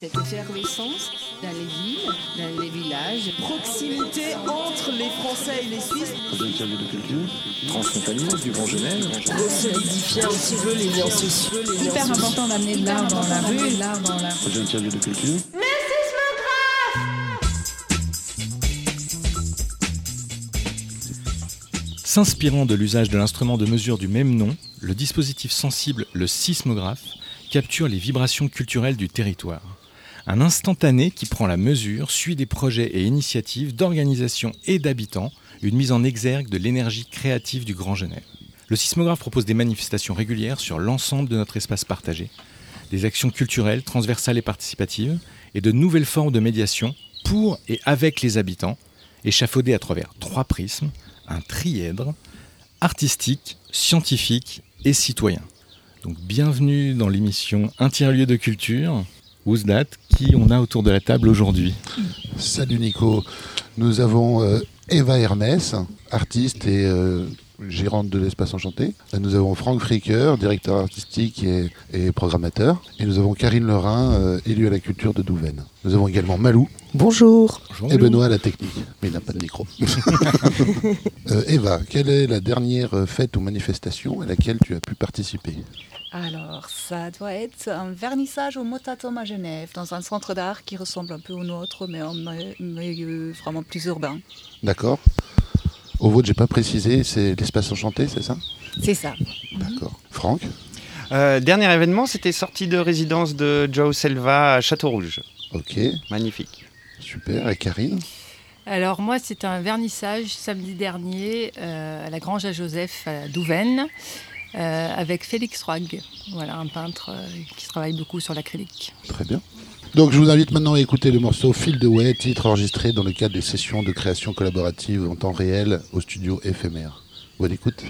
Cette effervescence dans les villes, dans les villages, proximité entre les Français et les Suisses. de culture, transfrontalier, du Grand Genève. Solidifier un petit peu les liens sociaux, les Hyper important d'amener de l'art dans la rue, l'art dans la Projet interview de culture. S'inspirant de l'usage de l'instrument de mesure du même nom, le dispositif sensible, le sismographe, capture les vibrations culturelles du territoire. Un instantané qui prend la mesure suit des projets et initiatives d'organisations et d'habitants, une mise en exergue de l'énergie créative du Grand Genève. Le sismographe propose des manifestations régulières sur l'ensemble de notre espace partagé, des actions culturelles transversales et participatives, et de nouvelles formes de médiation pour et avec les habitants, échafaudées à travers trois prismes, un trièdre artistique, scientifique et citoyen. Donc bienvenue dans l'émission Un tiers-lieu de culture. Ouzdat, qui on a autour de la table aujourd'hui Salut Nico. Nous avons euh, Eva Ernest, artiste et euh, gérante de l'Espace Enchanté. Euh, Nous avons Franck Fricker, directeur artistique et, et programmateur. Et nous avons Karine Lerin, euh, élue à la culture de Douvaine. Nous avons également Malou Bonjour. Bonjour, et. Benoît à la technique. Mais il n'a pas de micro. Euh, Eva, quelle est la dernière fête ou manifestation à laquelle tu as pu participer? Alors, ça doit être un vernissage au Motatom à Genève, dans un centre d'art qui ressemble un peu au nôtre, mais en mi- milieu vraiment plus urbain. D'accord Au vôtre, j'ai pas précisé, c'est l'Espace Enchanté, c'est ça? C'est ça. D'accord. Franck? Euh, dernier événement, c'était sortie de résidence de Joe Selva à Château-Rouge. Ok, Magnifique. super. Et Karine? Alors moi, c'est un vernissage samedi dernier euh, à la Grange à Joseph à Douvaine euh, avec Félix Roig, voilà, un peintre euh, qui travaille beaucoup sur l'acrylique. Très bien. Donc je vous invite maintenant à écouter le morceau Fil de Way, titre enregistré dans le cadre des sessions de création collaborative en temps réel au studio éphémère. Bonne écoute.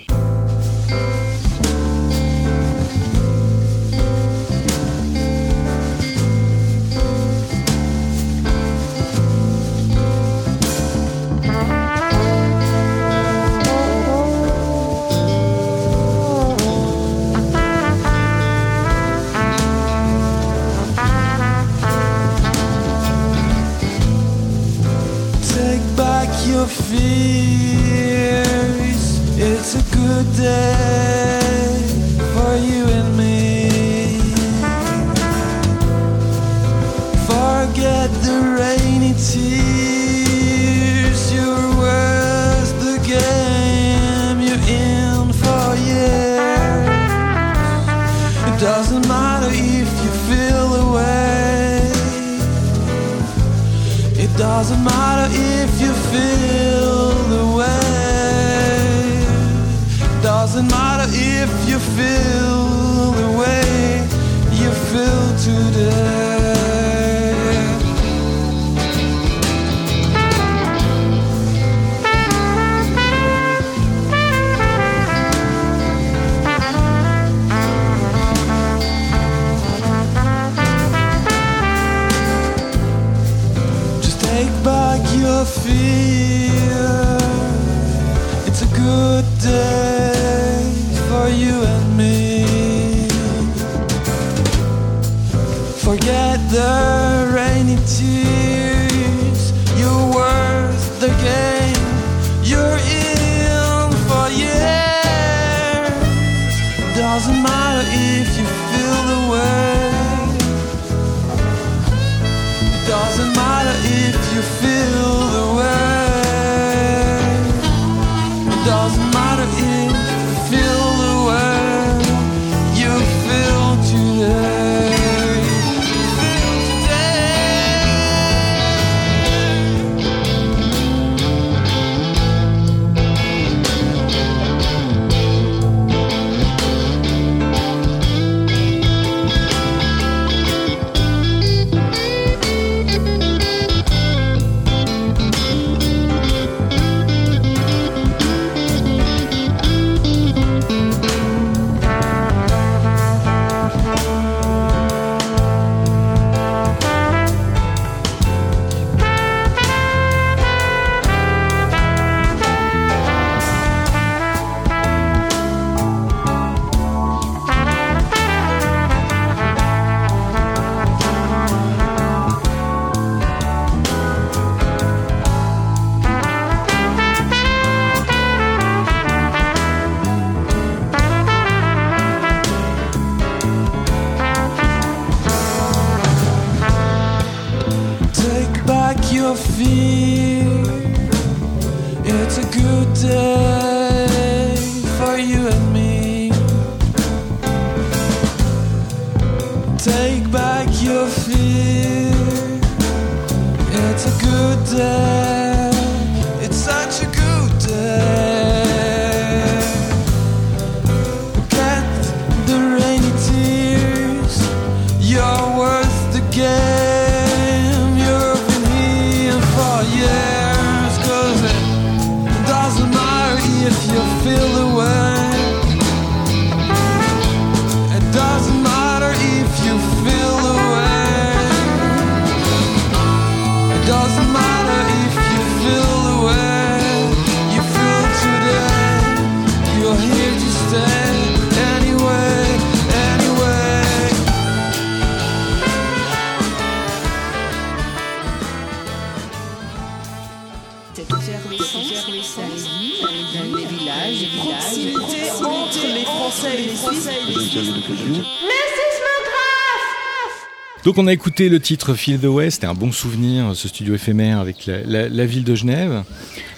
Donc on a écouté le titre Feel the West, c'était un bon souvenir, ce studio éphémère avec la, ville de Genève.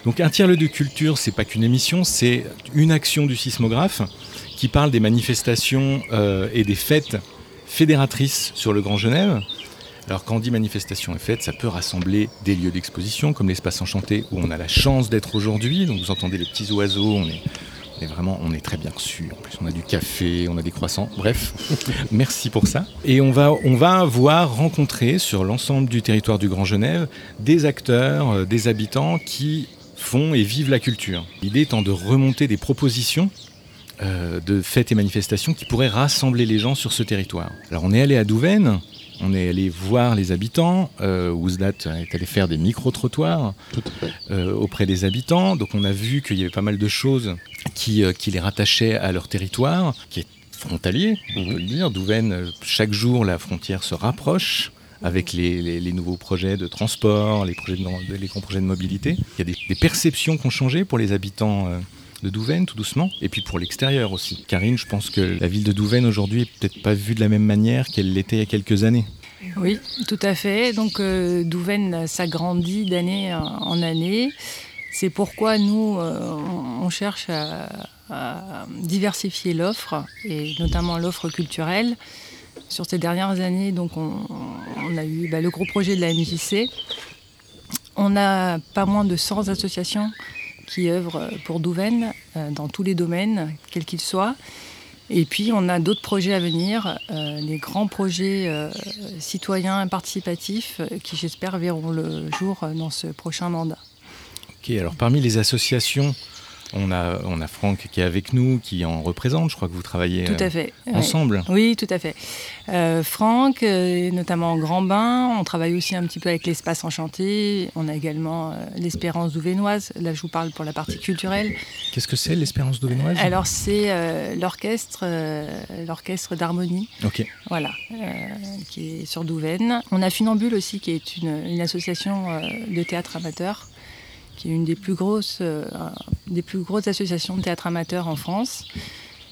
Donc un tiers-lieu de culture, c'est pas qu'une émission, c'est une action du sismographe qui parle des manifestations euh, et des fêtes fédératrices sur le Grand Genève. Alors quand on dit manifestation et fête, ça peut rassembler des lieux d'exposition comme l'espace enchanté où on a la chance d'être aujourd'hui. Donc vous entendez les petits oiseaux, on est, est vraiment, on est très bien reçus. En plus, on a du café, on a des croissants. Bref, merci pour ça. Et on va, on voir rencontrer sur l'ensemble du territoire du Grand Genève des acteurs, euh, des habitants qui font et vivent la culture. L'idée étant de remonter des propositions euh, de fêtes et manifestations qui pourraient rassembler les gens sur ce territoire. Alors on est allé à Douvaine, on est allé voir les habitants, euh, Ouzdat est allé faire des micro-trottoirs euh, auprès des habitants. Donc on a vu qu'il y avait pas mal de choses qui, euh, qui les rattachaient à leur territoire, qui est frontalier, on peut le dire. Douvaine, euh, chaque jour, la frontière se rapproche avec les, les- les nouveaux projets de transport, les, projets de, les grands projets de mobilité. Il y a des, des perceptions qui ont changé pour les habitants de Douvaine, tout doucement, et puis pour l'extérieur aussi. Karine, je pense que la ville de Douvaine aujourd'hui est peut-être pas vue de la même manière qu'elle l'était il y a quelques années. Oui, tout à fait. Donc euh, Douvaine s'agrandit d'année en année. C'est pourquoi nous, euh, on cherche à, diversifier l'offre, et notamment l'offre culturelle. Sur ces dernières années, donc on, on a eu bah, le gros projet de la MJC. On a pas moins de 100 associations qui œuvrent pour Douvaine euh, dans tous les domaines, quels qu'ils soient. Et puis on a d'autres projets à venir, euh, les grands projets euh, citoyens participatifs euh, qui j'espère verront le jour euh, dans ce prochain mandat. Ok, alors parmi les associations, on a, on a Franck qui est avec nous, qui en représente. Je crois que vous travaillez Tout euh, à fait. ouais. ensemble. Oui, tout à fait. Euh, Franck, euh, notamment en Grand Bain, on travaille aussi un petit peu avec l'Espace Enchanté. On a également euh, l'Espérance douvénoise. Là, je vous parle pour la partie culturelle. Qu'est-ce que c'est l'espérance dauvénoise Alors, c'est euh, l'orchestre, euh, l'orchestre d'harmonie. Ok. Voilà, euh, qui est sur Douvaine. On a Funambule aussi, qui est une, une association euh, de théâtre amateur, qui est une des plus grosses, euh, des plus grosses associations de théâtre amateur en France.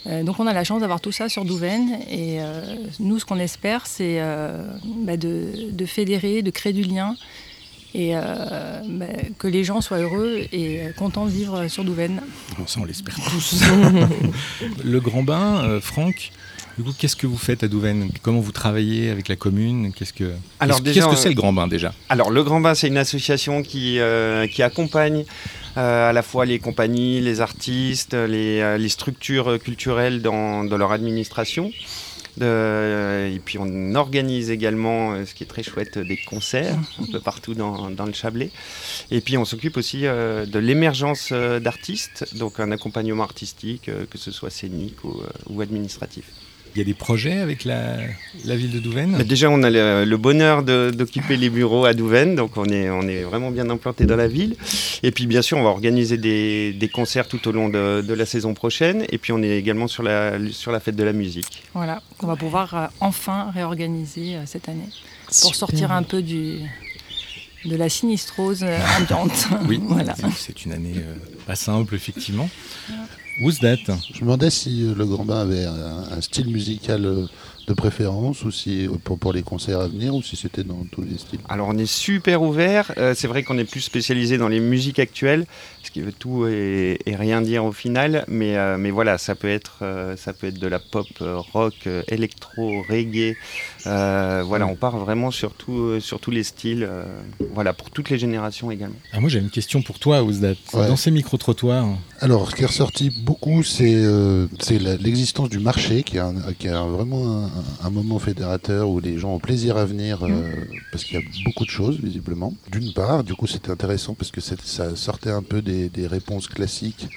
Euh, donc on a la chance d'avoir tout ça sur Douvaine et euh, nous ce qu'on espère c'est bah, de, de fédérer, de créer du lien et bah, que les gens soient heureux et contents de vivre sur Douvaine. Ça, on l'espère tous. le grand bain, Franck, du coup, qu'est-ce que vous faites à Douvaine? Comment vous travaillez avec la commune? Qu'est-ce que Alors, qu'est-ce- que c'est le grand bain déjà? Alors, le Grand Bain, c'est une association qui, euh, qui accompagne euh, à la fois les compagnies, les artistes, les, euh, les structures culturelles dans, dans leur administration. Euh, et puis, on organise également, euh, ce qui est très chouette, des concerts un peu partout dans, dans le Chablais. Et puis, on s'occupe aussi euh, de l'émergence d'artistes, donc un accompagnement artistique, que ce soit scénique ou, ou administratif. Il y a des projets avec la, la ville de Douvaine Mais déjà, on a le, le bonheur d'occuper les bureaux à Douvaine, donc on est, on est vraiment bien implanté dans la ville. Et puis, bien sûr, on va organiser des, des concerts tout au long de, de la saison prochaine. Et puis, on est également sur la, sur la fête de la musique. Voilà, qu'on va pouvoir euh, enfin réorganiser euh, cette année pour sortir un peu du, de la sinistrose euh, ambiante. Oui, voilà. c'est- c'est une année euh, pas simple, effectivement. Ouzdat, Je me demandais si euh, le Grand Bain avait un, un style musical euh, de préférence ou si pour, pour les concerts à venir ou si c'était dans tous les styles? Alors on est super ouvert. Euh, c'est vrai qu'on est plus spécialisé dans les musiques actuelles, ce qui veut tout et, et rien dire au final. Mais, euh, mais voilà, ça peut être euh, ça peut être de la pop, euh, rock, euh, électro, reggae. Euh, voilà, on part vraiment sur, tout, euh, sur tous les styles. euh, voilà, pour toutes les générations également. Ah, moi, j'ai une question pour toi, Ouzdat. Ouais. Dans ces micro-trottoirs, Alors, ce qui est ressorti beaucoup, c'est euh, l'existence du marché, qui est, un- qui est un- vraiment un, un moment fédérateur où les gens ont plaisir à venir, euh, parce qu'il y a beaucoup de choses, visiblement. D'une part, du coup, c'était intéressant parce que ça sortait un peu des, des réponses classiques.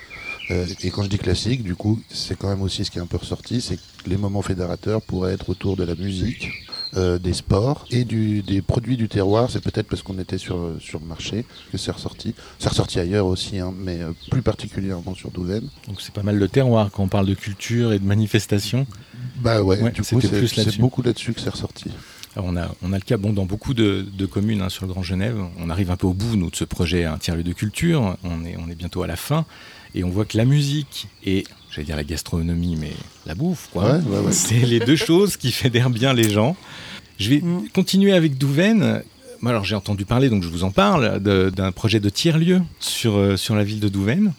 Euh, et quand je dis classique, du coup, c'est quand même aussi ce qui est un peu ressorti, c'est que les moments fédérateurs pourraient être autour de la musique, euh, des sports et du, des produits du terroir. C'est peut-être parce qu'on était sur, sur le marché que c'est ressorti. C'est ressorti ailleurs aussi, hein, mais euh, plus particulièrement sur Douvaine. donc c'est pas mal le terroir quand on parle de culture et de manifestation. Bah ouais, Ouais, du coup, c'était c'est beaucoup là-dessus que c'est ressorti. Alors, on, a, on a le cas bon, dans beaucoup de, de communes hein, sur le Grand Genève. On arrive un peu au bout, nous, de ce projet Un tiers-lieu de culture. On est, on est bientôt à la fin. Et on voit que la musique et, j'allais dire la gastronomie, mais la bouffe, quoi. Ouais, ouais, ouais. C'est les deux choses qui fédèrent bien les gens. Je vais Mm. continuer avec Douvaine. Moi, alors j'ai entendu parler, donc je vous en parle, d'un projet de tiers-lieu sur, euh, sur la ville de Douvaine.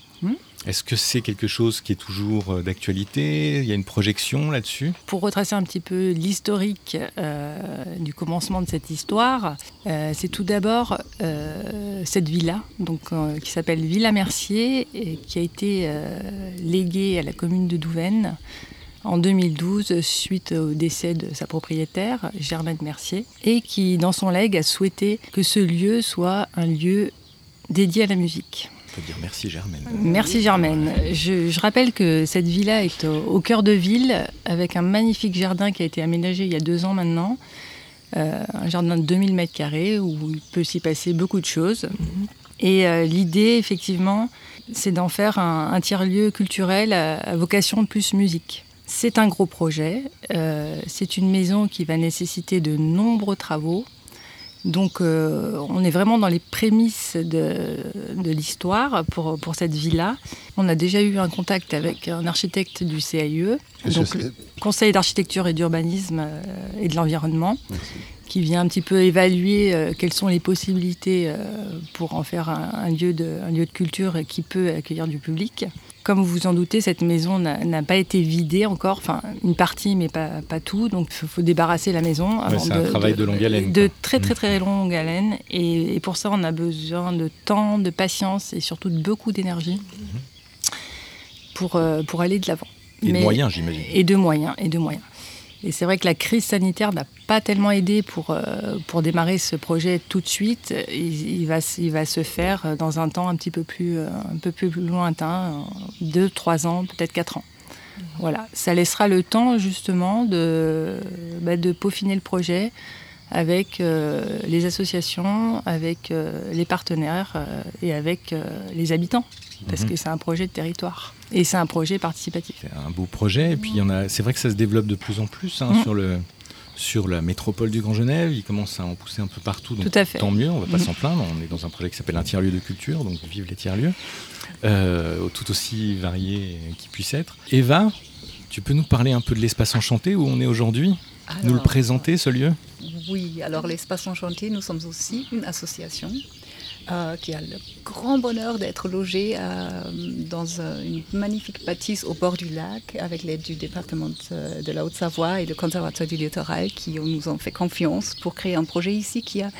Est-ce que c'est quelque chose qui est toujours euh, d'actualité? Il y a une projection là-dessus? Pour retracer un petit peu l'historique euh, du commencement de cette histoire, euh, c'est tout d'abord cette villa, donc, qui s'appelle Villa Mercier, et qui a été léguée à la commune de Douvaine en 2012 suite au décès de sa propriétaire, Germaine Mercier, et qui, dans son legs, a souhaité que ce lieu soit un lieu dédié à la musique. Peut dire merci Germaine. Merci Germaine. Je, rappelle que cette villa est au, cœur de ville, avec un magnifique jardin qui a été aménagé il y a deux ans maintenant. Euh, un jardin de 2000 mètres carrés où il peut s'y passer beaucoup de choses. Et euh, l'idée, effectivement, c'est d'en faire un, tiers-lieu culturel à, à vocation plus musique. C'est un gros projet. Euh, c'est une maison qui va nécessiter de nombreux travaux. Donc, euh, on est vraiment dans les prémices de, de l'histoire pour, pour cette villa. On a déjà eu un contact avec un architecte du CAIE, donc le Conseil d'architecture et d'urbanisme euh, et de l'environnement, qui vient un petit peu évaluer euh, quelles sont les possibilités pour en faire un, un lieu de, un lieu de culture qui peut accueillir du public. Comme vous vous en doutez, cette maison n'a pas été vidée encore, enfin une partie mais pas, pas tout, donc il faut, débarrasser la maison. avant c'est un travail de longue haleine, De quoi. très très Mm. très longue haleine et, et pour ça on a besoin de temps, de patience et surtout de beaucoup d'énergie pour, euh, pour aller de l'avant. Et de moyens, j'imagine. et de moyens, et de moyens. Et c'est vrai que la crise sanitaire n'a pas tellement aidé pour, euh, pour démarrer ce projet tout de suite. Il, il va, il va se faire euh, dans un temps un petit peu plus, euh, un peu plus lointain, deux, trois ans, peut-être quatre ans. Voilà, ça laissera le temps justement de, bah, de peaufiner le projet avec euh, les associations, avec euh, les partenaires et avec les habitants, parce Mhm. que c'est un projet de territoire et c'est un projet participatif. C'est un beau projet. Et puis, a. C'est vrai que ça se développe de plus en plus hein, Mm. sur, le, sur la métropole du Grand Genève. Il commence à en pousser un peu partout. Donc, Tout à fait. tant mieux, on va pas Mm. s'en plaindre. On est dans un projet qui s'appelle un tiers-lieu de culture, donc vive les tiers-lieux, euh, tout aussi variés qu'ils puissent être. Eva, tu peux nous parler un peu de l'espace enchanté où on est aujourd'hui? Nous le présenter, ce lieu? Oui, alors l'Espace Enchanté, nous sommes aussi une association euh, qui a le grand bonheur d'être logée euh, dans euh, une magnifique bâtisse au bord du lac avec l'aide du département de, la Haute-Savoie et le Conservatoire du littoral qui nous ont fait confiance pour créer un projet ici qui a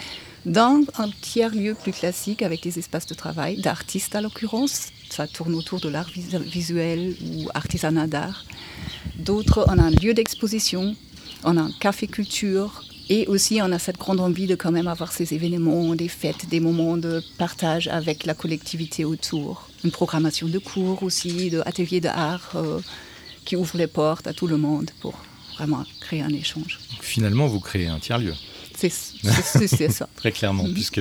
dans un tiers-lieu plus classique avec des espaces de travail d'artistes à l'occurrence. Ça tourne autour de l'art vis- visuel ou artisanat d'art. D'autres, on a un lieu d'exposition, on a un café culture et aussi on a cette grande envie de quand même avoir ces événements, des fêtes, des moments de partage avec la collectivité autour. Une programmation de cours aussi, d'ateliers d'art euh, qui ouvrent les portes à tout le monde pour vraiment créer un échange. Donc, Finalement, vous créez un tiers-lieu. C'est ça. Très clairement, Mhm. puisque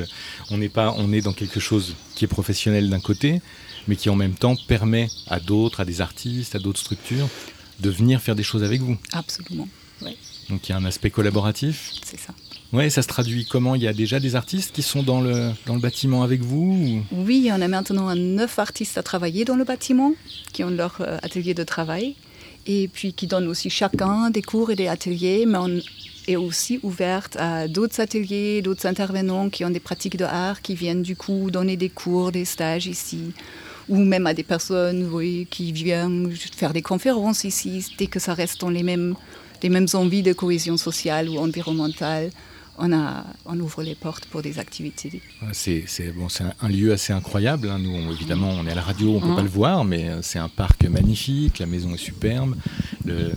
on n'est pas, on est dans quelque chose qui est professionnel d'un côté, mais qui en même temps permet à d'autres, à des artistes, à d'autres structures, de venir faire des choses avec vous. Absolument, Donc il y a un aspect collaboratif. c'est ça. Ouais, ça se traduit comment? Il y a déjà des artistes qui sont dans le, dans le bâtiment avec vous ou- Oui, on a maintenant neuf artistes à travailler dans le bâtiment qui ont leur euh, atelier de travail. et puis qui donne aussi chacun des cours et des ateliers, mais on est aussi ouverte à d'autres ateliers, d'autres intervenants qui ont des pratiques de art, qui viennent du coup donner des cours, des stages ici, ou même à des personnes oui, qui viennent faire des conférences ici, dès que ça reste dans les mêmes, les mêmes envies de cohésion sociale ou environnementale on, a, on ouvre les portes pour des activités. C'est bon, un, un lieu assez incroyable. Hein. Nous, on, évidemment, on est à la radio, on ne peut pas le voir, mais euh, c'est un parc magnifique, la maison est superbe.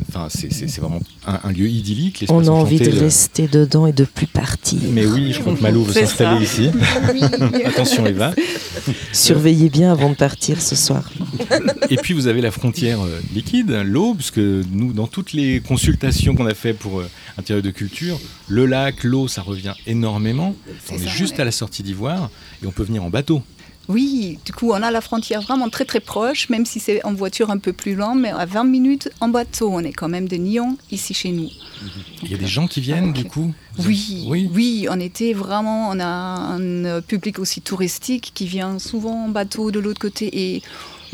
Enfin, c'est vraiment un, un, lieu idyllique. On a envie de rester dedans et de plus partir. Mais oui, je crois que Malou veut s'installer ici. Attention, Eva. Surveillez bien avant de partir ce soir. et puis, vous avez la frontière euh, liquide, l'eau, puisque nous, dans toutes les consultations qu'on a fait pour euh, intérieur de culture, le lac, l'eau, ça revient énormément. On est, juste à la sortie d'Ivoire et on peut venir en bateau. Oui, du coup, on a la frontière vraiment très très proche, même si c'est en voiture un peu plus lent, mais à 20 minutes en bateau, on est quand même de Nyon ici chez nous. Il y a des gens qui viennent du coup oui, oui, oui, on était vraiment, on a un public aussi touristique qui vient souvent en bateau de l'autre côté et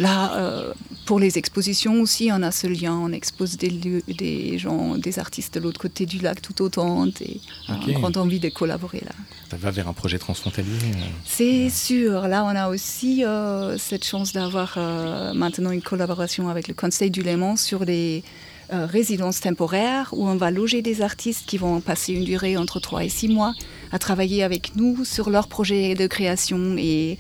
Là, euh, pour les expositions aussi, on a ce lien. On expose des, lieux, des gens, des artistes de l'autre côté du lac tout autant. Et okay. on a envie de collaborer là. Ça va vers un projet transfrontalier euh... C'est sûr. Là, on a aussi euh, cette chance d'avoir euh, maintenant une collaboration avec le Conseil du Léman sur les euh, résidences temporaires où on va loger des artistes qui vont passer une durée entre 3 et 6 mois à travailler avec nous sur leurs projets de création et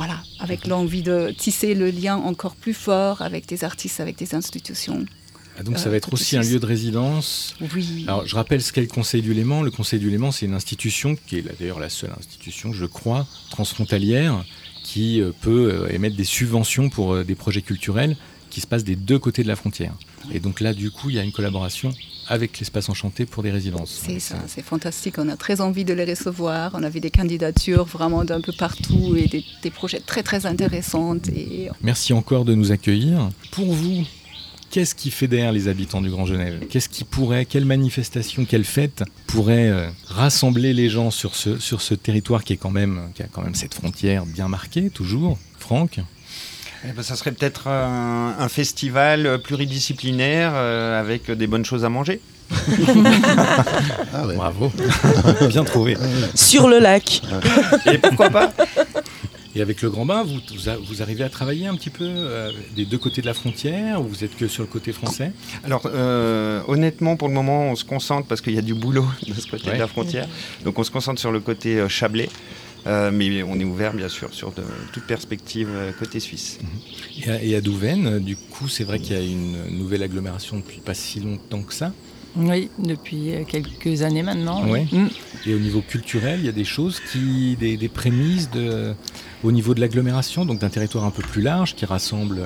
voilà, avec l'envie de tisser le lien encore plus fort avec des artistes, avec des institutions. Ah donc ça va être aussi un lieu de résidence. Oui. Alors je rappelle ce qu'est le Conseil du Léman. Le Conseil du Léman, c'est une institution qui est d'ailleurs la seule institution, je crois, transfrontalière, qui euh, peut euh, émettre des subventions pour euh, des projets culturels qui se passent des deux côtés de la frontière. Et donc là, du coup, il y a une collaboration avec l'espace enchanté pour des résidences. C'est ça, c'est fantastique. On a très envie de les recevoir. On avait des candidatures vraiment d'un peu partout et des, des, projets très très intéressants. Et... Merci encore de nous accueillir. Pour vous, qu'est-ce qui fédère les habitants du Grand Genève? Qu'est-ce qui pourrait, quelle manifestation, quelle fête pourrait euh, rassembler les gens sur ce, sur ce territoire qui, est quand même, qui a quand même cette frontière bien marquée, toujours? Franck? Eh ben, ça serait peut-être un, un, festival pluridisciplinaire euh, avec des bonnes choses à manger. ah ouais. Bravo, bien trouvé. Sur le lac. Et pourquoi pas Et avec le Grand Bain, vous, vous, arrivez à travailler un petit peu euh, des deux côtés de la frontière ou vous êtes que sur le côté français? Alors, euh, honnêtement, pour le moment, on se concentre parce qu'il y a du boulot de ce côté ouais. de la frontière. Donc, on se concentre sur le côté euh, Chablais. Euh, mais on est ouvert bien sûr sur de, toute perspective euh, côté suisse. Et à, et à Douvaine, du coup, c'est vrai qu'il y a une nouvelle agglomération depuis pas si longtemps que ça. Oui, depuis quelques années maintenant. Mmh. Et au niveau culturel, il y a des choses qui, des, des prémices de, au niveau de l'agglomération, donc d'un territoire un peu plus large qui rassemble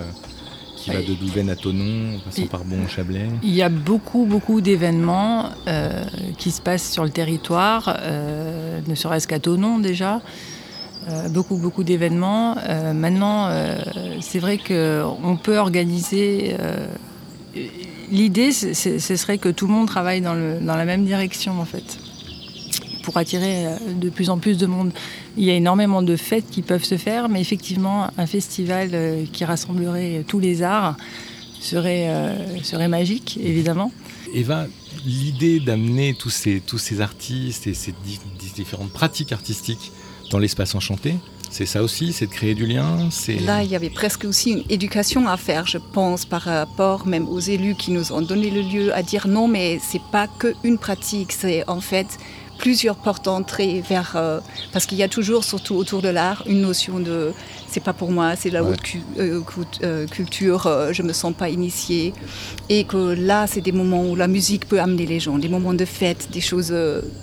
qui va de Douvaine à Tonon, en passant par Bon Chablais Il y a beaucoup, beaucoup d'événements euh, qui se passent sur le territoire, euh, ne serait-ce qu'à Tonon déjà. Euh, beaucoup, beaucoup d'événements. Maintenant, c'est vrai qu'on peut organiser. L'idée, ce serait que tout le monde travaille dans, le, dans la même direction, en fait pour attirer de plus en plus de monde. Il y a énormément de fêtes qui peuvent se faire, mais effectivement, un festival qui rassemblerait tous les arts serait, euh, serait magique, évidemment. Eva, l'idée d'amener tous ces, tous ces artistes et ces di différentes pratiques artistiques dans l'espace enchanté, c'est ça aussi, c'est de créer du lien. Là, il y avait presque aussi une éducation à faire, je pense, par rapport même aux élus qui nous ont donné le lieu à dire non, mais c'est pas qu'une pratique, c'est en fait plusieurs portes d'entrée vers euh, parce qu'il y a toujours surtout autour de l'art une notion de c'est pas pour moi c'est la ouais. haute cu euh, euh, culture euh, je me sens pas initié et que là c'est des moments où la musique peut amener les gens des moments de fête des choses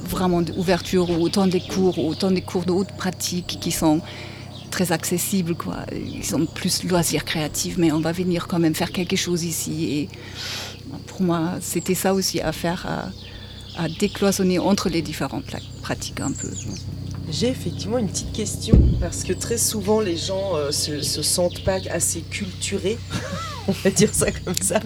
vraiment d'ouverture ou autant des cours ou autant des cours de haute pratique qui sont très accessibles quoi. Ils sont plus loisirs créatifs mais on va venir quand même faire quelque chose ici. Et pour moi c'était ça aussi à faire à à décloisonner entre les différentes pratiques un peu. J'ai effectivement une petite question parce que très souvent les gens euh, se, se sentent pas assez culturés, on va dire ça comme ça.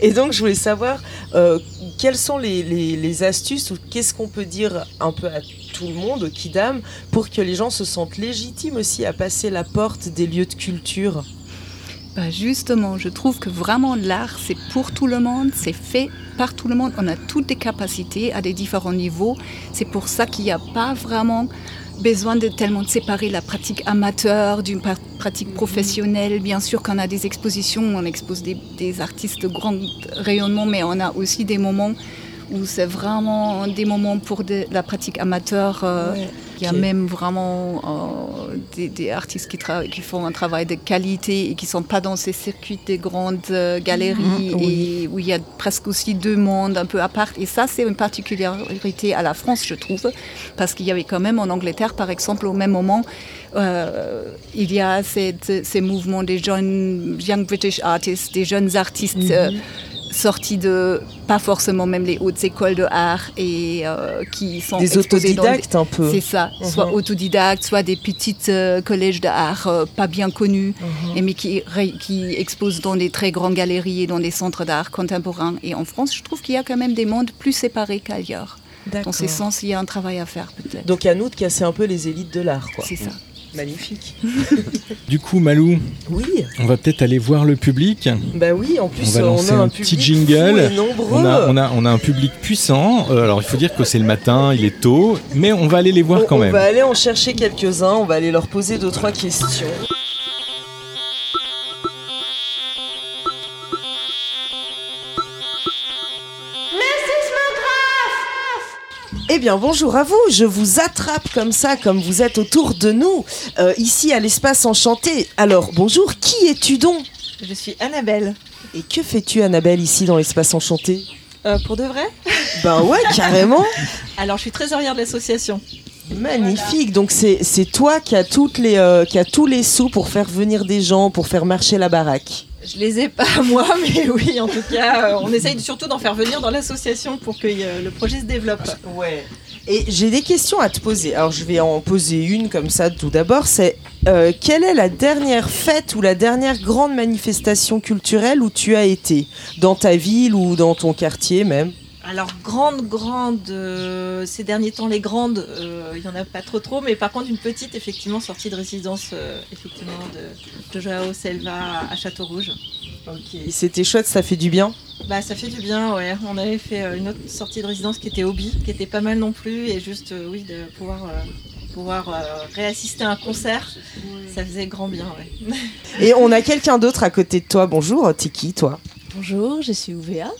Et donc je voulais savoir euh, quelles sont les, astuces ou qu'est-ce qu'on peut dire un peu à tout le monde, qui dame, pour que les gens se sentent légitimes aussi à passer la porte des lieux de culture? Bah, justement, je trouve que vraiment l'art, c'est pour tout le monde, c'est fait par tout le monde. On a toutes des capacités à des différents niveaux. C'est pour ça qu'il n'y a pas vraiment besoin de tellement séparer la pratique amateur d'une pra- pratique professionnelle. Bien sûr qu'on a des expositions, on expose des, des artistes de grand rayonnement, mais on a aussi des moments où c'est vraiment des moments pour de la pratique amateur. euh, Ouais, Il y a même vraiment euh, des, des artistes qui, qui font un travail de qualité et qui ne sont pas dans ces circuits des grandes euh, galeries Mhm, oui. et où il y a presque aussi deux mondes un peu à part. Et ça, c'est une particularité à la France, je trouve, parce qu'il y avait quand même en Angleterre, par exemple, au même moment, euh, il y a cette- ces mouvements des jeunes Young British Artists, des jeunes artistes. euh, sortis de pas forcément même les hautes écoles de art et euh, qui sont Des exposés dans des- autodidactes un peu. c'est ça, soit Mhm. autodidactes, soit des petites euh, collèges d'art euh, pas bien connus, Mhm. et mais qui, qui exposent dans des très grandes galeries et dans des centres d'art contemporains. Et en France, je trouve qu'il y a quand même des mondes plus séparés qu'ailleurs. Dans ces sens, il y a un travail à faire peut-être. Donc à nous de casser un peu les élites de l'art, quoi. C'est ça. Magnifique. Du coup, Malou, Oui, on va peut-être aller voir le public. bah oui, en plus On va a un un petit jingle. On a, on, a, on a un public puissant. Euh, alors, il faut dire que c'est le matin, il est tôt, mais on va aller les voir On- quand on même. va aller en chercher quelques-uns, on va aller leur poser deux trois questions. Eh bien, bonjour à vous. Je vous attrape comme ça, comme vous êtes autour de nous, euh, ici à l'espace enchanté. Alors, bonjour, qui es-tu donc? Je suis Annabelle. Et que fais-tu, Annabelle, ici dans l'espace enchanté? Euh, pour de vrai? Ben ouais, carrément. Alors, je suis trésorière de l'association. Magnifique. Donc c'est c'est toi qui a toutes les euh, qui a tous les sous pour faire venir des gens, pour faire marcher la baraque. Je les ai pas moi, mais oui, en tout cas, euh, on essaye surtout d'en faire venir dans l'association pour que euh, le projet se développe. Ouais. Et j'ai des questions à te poser. Alors je vais en poser une comme ça tout d'abord. C'est euh, quelle est la dernière fête ou la dernière grande manifestation culturelle où tu as été? Dans ta ville ou dans ton quartier même? Alors, grande, grande, euh, ces derniers temps, les grandes, euh, il y en a pas trop trop, mais par contre, une petite, effectivement, sortie de résidence, euh, effectivement, de, de Joao Selva à Château-Rouge. C'était chouette, ça fait du bien. Bah, ça fait du bien, ouais. On avait fait euh, une autre sortie de résidence qui était hobby, qui était pas mal non plus, et juste, euh, oui, de pouvoir, euh, pouvoir euh, réassister à un concert, ça faisait grand bien, ouais. Et on a quelqu'un d'autre à côté de toi. Bonjour, t'es qui toi? Bonjour, je suis Ouvea.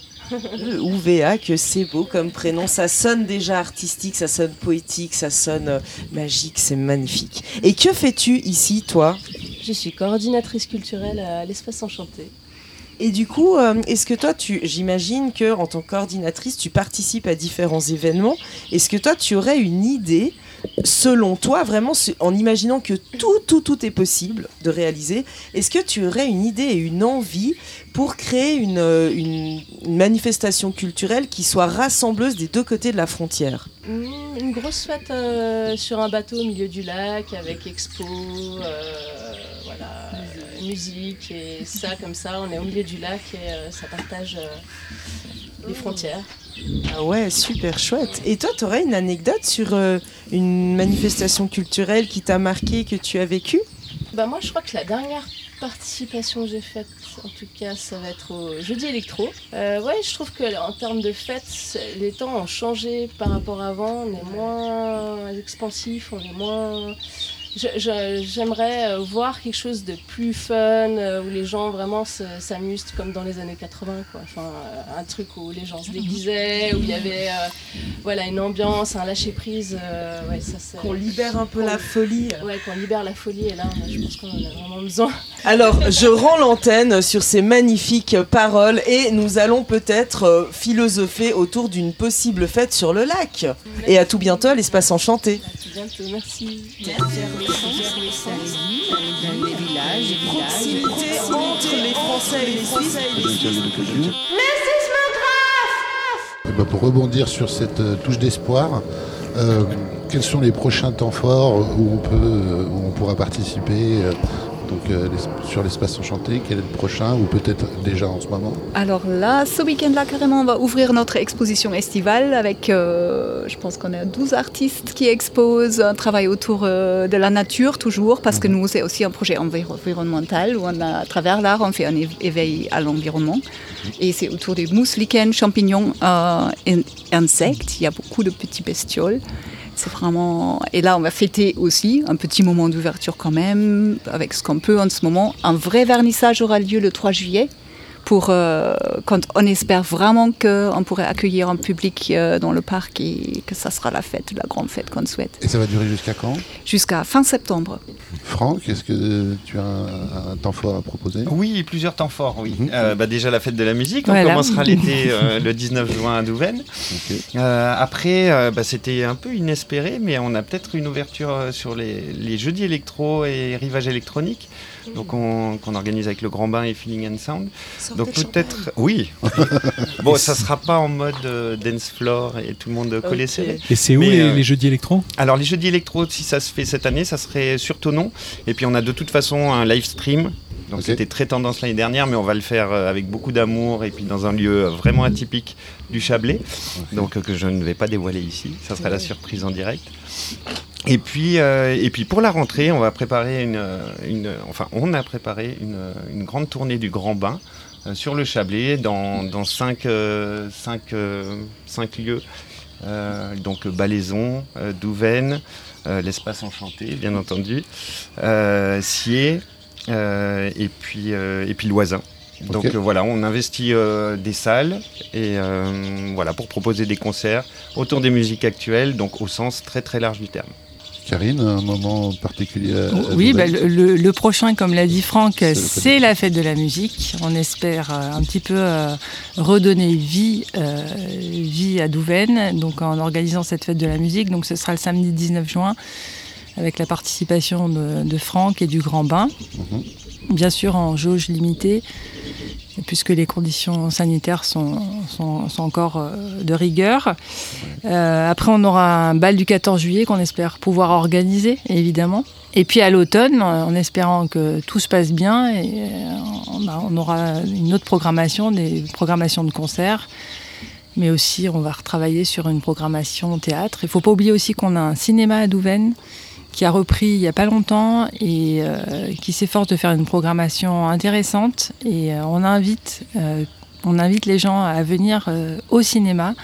Ouvea, que c'est beau comme prénom. Ça sonne déjà artistique, ça sonne poétique, ça sonne euh, magique, c'est magnifique. Et que fais-tu ici, toi? Je suis coordinatrice culturelle à l'Espace Enchanté. Et du coup, euh, est-ce que toi, tu, j'imagine que en tant que coordinatrice, tu participes à différents événements. Est-ce que toi, tu aurais une idée, selon toi, vraiment, en imaginant que tout, tout, tout est possible de réaliser, est-ce que tu aurais une idée et une envie pour créer une, euh, manifestation culturelle qui soit rassembleuse des deux côtés de la frontière? Hmm, Une grosse fête euh, sur un bateau au milieu du lac avec expo, euh, voilà, musique et ça comme ça. On est au milieu du lac et ça partage les frontières. Ah ouais, super chouette. Et toi, tu aurais une anecdote sur euh, une manifestation culturelle qui t'a marqué, que tu as vécu Bah moi je crois que la dernière participation que j'ai faite, en tout cas ça va être au jeudi électro. Euh, ouais je trouve que en termes de fête, c'est- les temps ont changé par rapport à avant, on est moins expansif, on est moins... J'aimerais euh, voir quelque chose de plus fun, euh, où les gens vraiment se- s'amusent comme dans les années 80, quoi. Enfin, euh, un truc où les gens se déguisaient, où il y avait euh, voilà, une ambiance, un lâcher-prise. euh, ouais, Qu'on libère un peu la folie. Ouais, qu'on libère la folie, et là, je pense qu'on en a vraiment besoin. Alors, je rends l'antenne sur ces magnifiques paroles et nous allons peut-être philosopher autour d'une possible fête sur le lac. Et à tout bientôt à l'espace enchanté. Bientôt, merci. Les villages, les Proximité entre les Français et les Suisses. Culture. Eh ben, pour rebondir sur cette euh, touche d'espoir, euh, quels sont les prochains temps forts où on, peut, euh, où on pourra participer euh, donc, euh, sur l'espace enchanté Quel est le prochain ou peut-être déjà en ce moment? Alors là, ce week-end-là, carrément, on va ouvrir notre exposition estivale avec, euh, je pense qu'on a 12 artistes qui exposent un travail autour euh, de la nature, toujours, parce que nous, c'est aussi un projet enviro- environnemental où on a, à travers l'art, on fait un éveil à l'environnement. Et c'est autour des mousses, lichens, champignons, in- insectes. Il y a beaucoup de petits bestioles. C'est vraiment. Et là, on va fêter aussi un petit moment d'ouverture quand même, avec ce qu'on peut en ce moment. Un vrai vernissage aura lieu le 3 juillet. Pour, euh, quand on espère vraiment qu'on pourrait accueillir un public euh, dans le parc et que ça sera la fête, la grande fête qu'on souhaite. Et ça va durer jusqu'à quand? Jusqu'à fin septembre. Franck, est-ce que tu as un, un temps fort à proposer? Oui, plusieurs temps forts, oui. Euh, bah, déjà la fête de la musique, on Voilà. commencera l'été euh, le 19 juin à Douvaine. Euh, après, euh, bah, c'était un peu inespéré, mais on a peut-être une ouverture sur les, les jeudis électro et rivage électronique, donc on- qu'on organise avec le Grand Bain et Feeling and Sound. Sortez Donc peut-être, oui. bon, ça sera pas en mode euh, dance floor et tout le monde collé Ok. serré. Et c'est où Mais, les, euh, les jeudis électro? Alors les jeudis électro, si ça se fait cette année, ça serait sur Tonon. Et puis on a de toute façon un live stream. Donc c'était très tendance l'année dernière, mais on va le faire euh, avec beaucoup d'amour et puis dans un lieu euh, vraiment atypique du Chablais. Donc euh, que je ne vais pas dévoiler ici. Ça sera la surprise en direct. Et puis, euh, et puis pour la rentrée, on va préparer une, une enfin on a préparé une, une grande tournée du Grand Bain euh, sur le Chablais dans, dans cinq, euh, cinq, cinq lieux. Donc Balaison, Douvaine, l'espace enchanté, bien entendu, Sier, et puis et puis Loisin. Donc euh, voilà, on investit euh, des salles et euh, voilà pour proposer des concerts autour des musiques actuelles, donc au sens très très large du terme. Karine, un moment particulier à- à Oui, bah, le, prochain, comme l'a dit Franck, C'est la fête de la musique. On espère euh, un petit peu euh, redonner vie, euh, vie à Douvaine, donc en organisant cette fête de la musique. Donc ce sera le samedi 19 juin, avec la participation de, de Franck et du Grand Bain. Mhm. Bien sûr en jauge limitée, puisque les conditions sanitaires sont, sont- sont encore euh, de rigueur. Euh, après, on aura un bal du 14 juillet qu'on espère pouvoir organiser, évidemment. Et puis à l'automne, en espérant que tout se passe bien, et, euh, on aura une autre programmation, des programmations de concerts. Mais aussi, on va retravailler sur une programmation théâtre. Il ne faut pas oublier aussi qu'on a un cinéma à Douvaine qui a repris il n'y a pas longtemps et euh, qui s'efforce de faire une programmation intéressante. Et euh, on, invite, euh, on invite les gens à venir au cinéma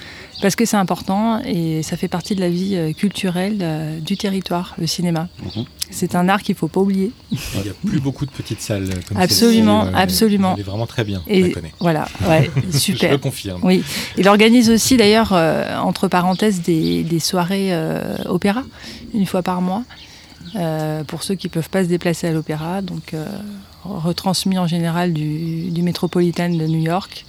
parce que c'est important et ça fait partie de la vie euh, culturelle euh, du territoire, le cinéma. Mhm. C'est un art qu'il ne faut pas oublier. Il n'y a plus beaucoup de petites salles comme Absolument, euh, absolument. Elle est vraiment très bien, la Et connais. voilà, ouais, Je le super. confirme. Oui, il organise aussi d'ailleurs, euh, entre parenthèses, des, des soirées euh, opéra, une fois par mois, euh, pour ceux qui ne peuvent pas se déplacer à l'opéra, donc euh, retransmis en général du, du Metropolitan de New York.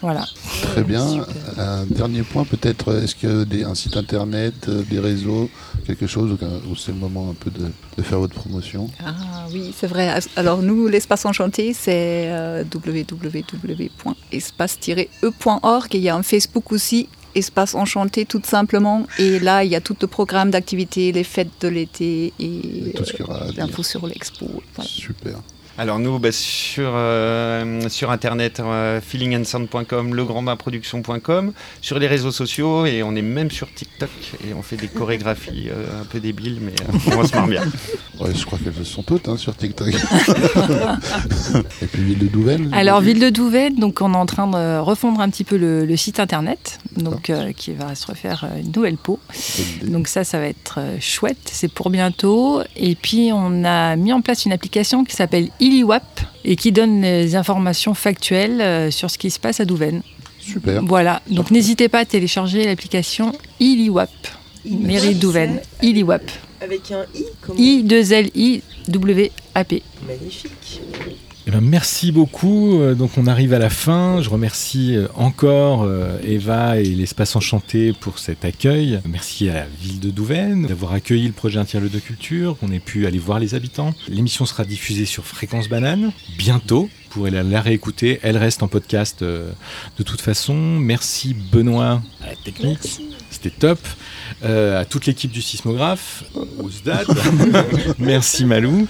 Voilà. Très bien. Un dernier point, peut-être, est-ce que des, un site internet, euh, des réseaux, quelque chose, ou c'est le moment un peu de, de faire votre promotion? Ah oui, c'est vrai. Alors nous, l'espace enchanté, c'est euh, www.espace-e.org. Et il y a un Facebook aussi, Espace Enchanté, tout simplement. Et là, il y a tout le programme d'activités, les fêtes de l'été et, Et tout ce qu'il y aura à euh, dire. l'info sur l'expo. Voilà. Super. Alors nous, bah, sur, euh, sur internet, euh, feelingandsound.com, legrandbainproduction.com, sur les réseaux sociaux et on est même sur TikTok et on fait des chorégraphies euh, un peu débiles, mais euh, on se marre bien. Ouais, je crois qu'elles le sont toutes hein, sur TikTok. Et puis Ville de Douvaine Alors, Ville de Douvaine, donc on est en train de refondre un petit peu le, le site internet, donc euh, qui va se refaire une nouvelle peau. Donc ça, ça va être chouette, c'est pour bientôt. Et puis on a mis en place une application qui s'appelle IliWap et qui donne des informations factuelles euh, sur ce qui se passe à Douvaine. Super. Voilà, donc n'hésitez pas à télécharger l'application IliWap, mairie de Douvaine, IliWap. Avec un i comme I-2-L-I-W-A-P. Magnifique. Eh ben, merci beaucoup. Euh, Donc on arrive à la fin. Je remercie euh, encore euh, Eva et l'espace enchanté pour cet accueil. Merci à la ville de Douvaine d'avoir accueilli le projet Un de culture, qu'on ait pu aller voir les habitants. L'émission sera diffusée sur Fréquence Banane bientôt. Vous pourrez la, réécouter. Elle reste en podcast de toute façon. Merci Benoît à la technique. C'était top. Euh, à toute l'équipe du sismographe. Merci Malou.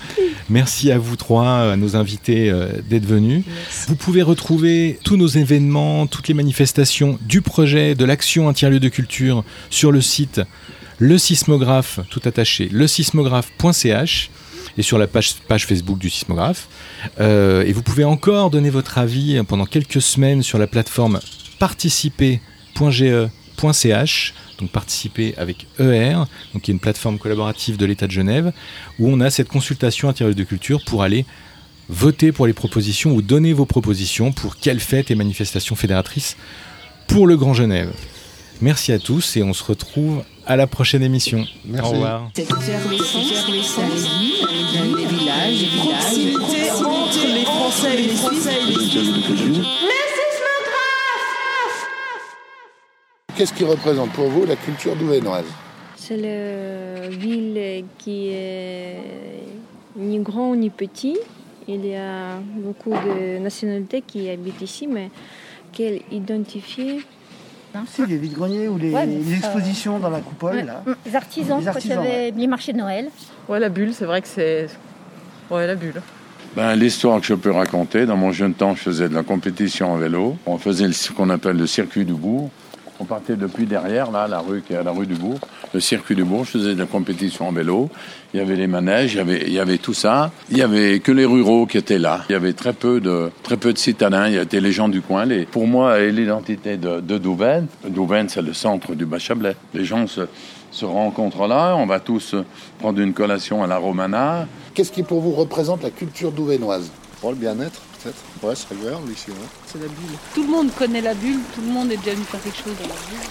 Merci à vous trois, à nos invités euh, d'être venus. Vous pouvez retrouver tous nos événements, toutes les manifestations du projet de l'action un tiers-lieu de culture sur le site le sismographe, tout attaché, le sismographe.ch et sur la page, page Facebook du sismographe. Euh, et vous pouvez encore donner votre avis pendant quelques semaines sur la plateforme participer.ge.ch, donc participer avec ER, donc qui est une plateforme collaborative de l'État de Genève, où on a cette consultation intérieure de culture pour aller voter pour les propositions ou donner vos propositions pour quelles fêtes et manifestations fédératrices pour le Grand Genève. Merci à tous et on se retrouve à la prochaine émission. Merci. Au revoir. Cette effervescence dans les villages, les villages, proximité entre les Français et les Suisses. Interview de culture. Qu'est-ce qui représente pour vous la culture douvénoise C'est la ville qui est ni grand ni petit. Il y a beaucoup de nationalités qui habitent ici, mais qu'elle identifie C'est les vides-greniers ou les, Ouais, expositions dans la coupole, là. Les artisans, Les quand artisans, il y avait les marchés de Noël. Ouais, la bulle, c'est vrai que c'est. Ouais, la bulle. Ben, L'histoire que je peux raconter, dans mon jeune temps, je faisais de la compétition en vélo. On faisait ce qu'on appelle le circuit du bourg. On partait depuis derrière, là, la rue la rue du bourg. Le circuit du bourg, je faisais de la compétition en vélo. Il y avait les manèges, il y avait, il y avait tout ça. Il y avait que les ruraux qui étaient là. Il y avait très peu de, très peu de citadins. Il y avait les gens du coin. Les, pour moi, l'identité de, de Douvaine. Douvaine, c'est le centre du Bas-Chablais. Les gens se, se rencontrent là. On va tous prendre une collation à la Romana. Qu'est-ce qui pour vous représente la culture douvénoise Pour le bien-être, peut-être. Ouais, c'est agréable ici. ouais. C'est la bulle. Tout le monde connaît la bulle, tout le monde est déjà venu faire quelque chose dans la bulle.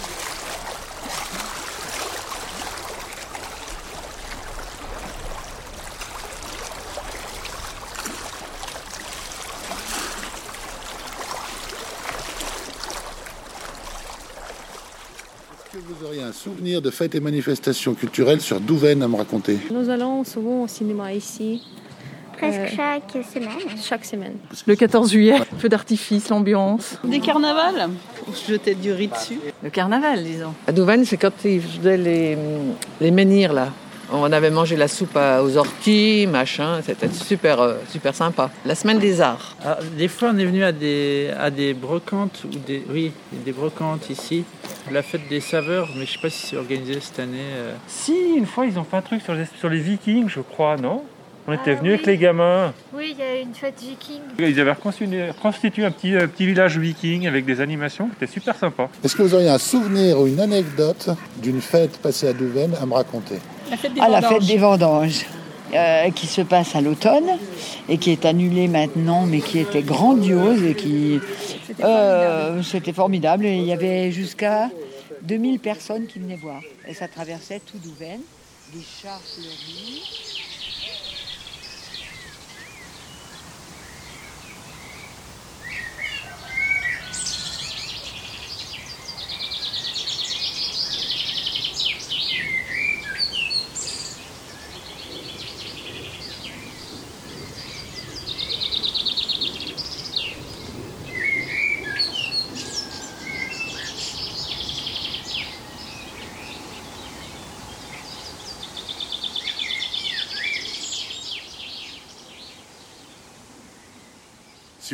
Est-ce que vous auriez un souvenir de fêtes et manifestations culturelles sur Douvaine à me raconter? Nous allons souvent au cinéma ici. Presque Euh, chaque semaine. Chaque semaine. Le 14 juillet, feu d'artifice, l'ambiance. Des carnavals On se jetait du riz dessus. Le carnaval, disons. À Douvaine, c'est quand ils faisaient les, les menhirs, là. On avait mangé la soupe aux orties, machin, c'était super, euh, super sympa. La semaine des arts. Ah, des fois, on est venu à des, à des brocantes, ou des, oui, des brocantes ici. La fête des saveurs, mais je sais pas si c'est organisé cette année. euh. Si, une fois, ils ont fait un truc sur les, sur les vikings, je crois, non? On était Ah venus avec les gamins. Oui, il y a une fête viking. Ils avaient reconstitué, un petit, euh, petit village viking avec des animations qui étaient super sympas. Est-ce que vous auriez un souvenir ou une anecdote d'une fête passée à Douvaine à me raconter La fête des à la fête des vendanges, euh, qui se passe à l'automne et qui est annulée maintenant, mais qui était grandiose et qui euh, c'était formidable. Et il y avait jusqu'à 2000 personnes qui venaient voir. Et ça traversait tout Douvaine, des chars fleuris.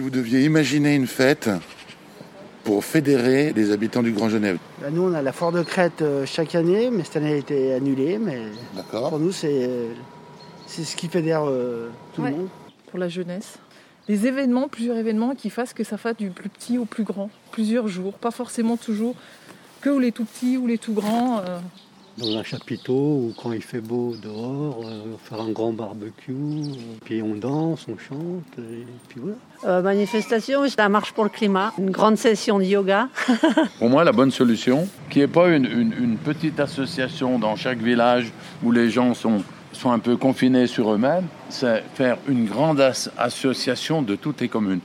Si vous deviez imaginer une fête pour fédérer les habitants du Grand Genève. Là, nous, on a la foire de Crète euh, chaque année, mais cette année, elle a été annulée. Mais pour nous, c'est c'est ce qui fédère euh, tout Ouais. le monde. Pour la jeunesse. Des événements, plusieurs événements qui fassent que ça fasse du plus petit au plus grand. Plusieurs jours, pas forcément toujours que les tout petits ou les tout grands. euh. Dans un chapiteau ou quand il fait beau dehors, euh, faire un grand barbecue, euh, puis on danse, on chante, et puis voilà. Euh, manifestation, c'est la marche pour le climat, une grande session de yoga. Pour moi, la bonne solution, qui n'est pas une, une- une petite association dans chaque village où les gens sont, sont un peu confinés sur eux-mêmes, c'est faire une grande as- association de toutes les communes.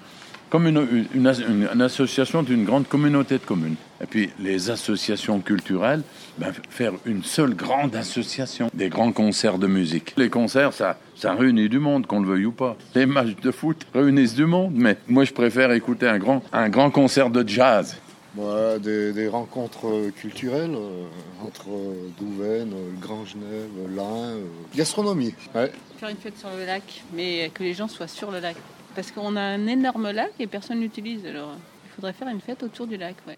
Comme une, une- une association d'une grande communauté de communes. Et puis les associations culturelles, ben, faire une seule grande association. Des grands concerts de musique. Les concerts, ça, ça réunit du monde, qu'on le veuille ou pas. Les matchs de foot réunissent du monde, mais moi je préfère écouter un grand, un grand concert de jazz Bah, des, des rencontres euh, culturelles euh, entre euh, Douvaine, euh, le Grand Genève, l'Ain, euh, gastronomie. Ouais. Faire une fête sur le lac, mais que les gens soient sur le lac. Parce qu'on a un énorme lac et personne l'utilise, alors il faudrait faire une fête autour du lac. Ouais.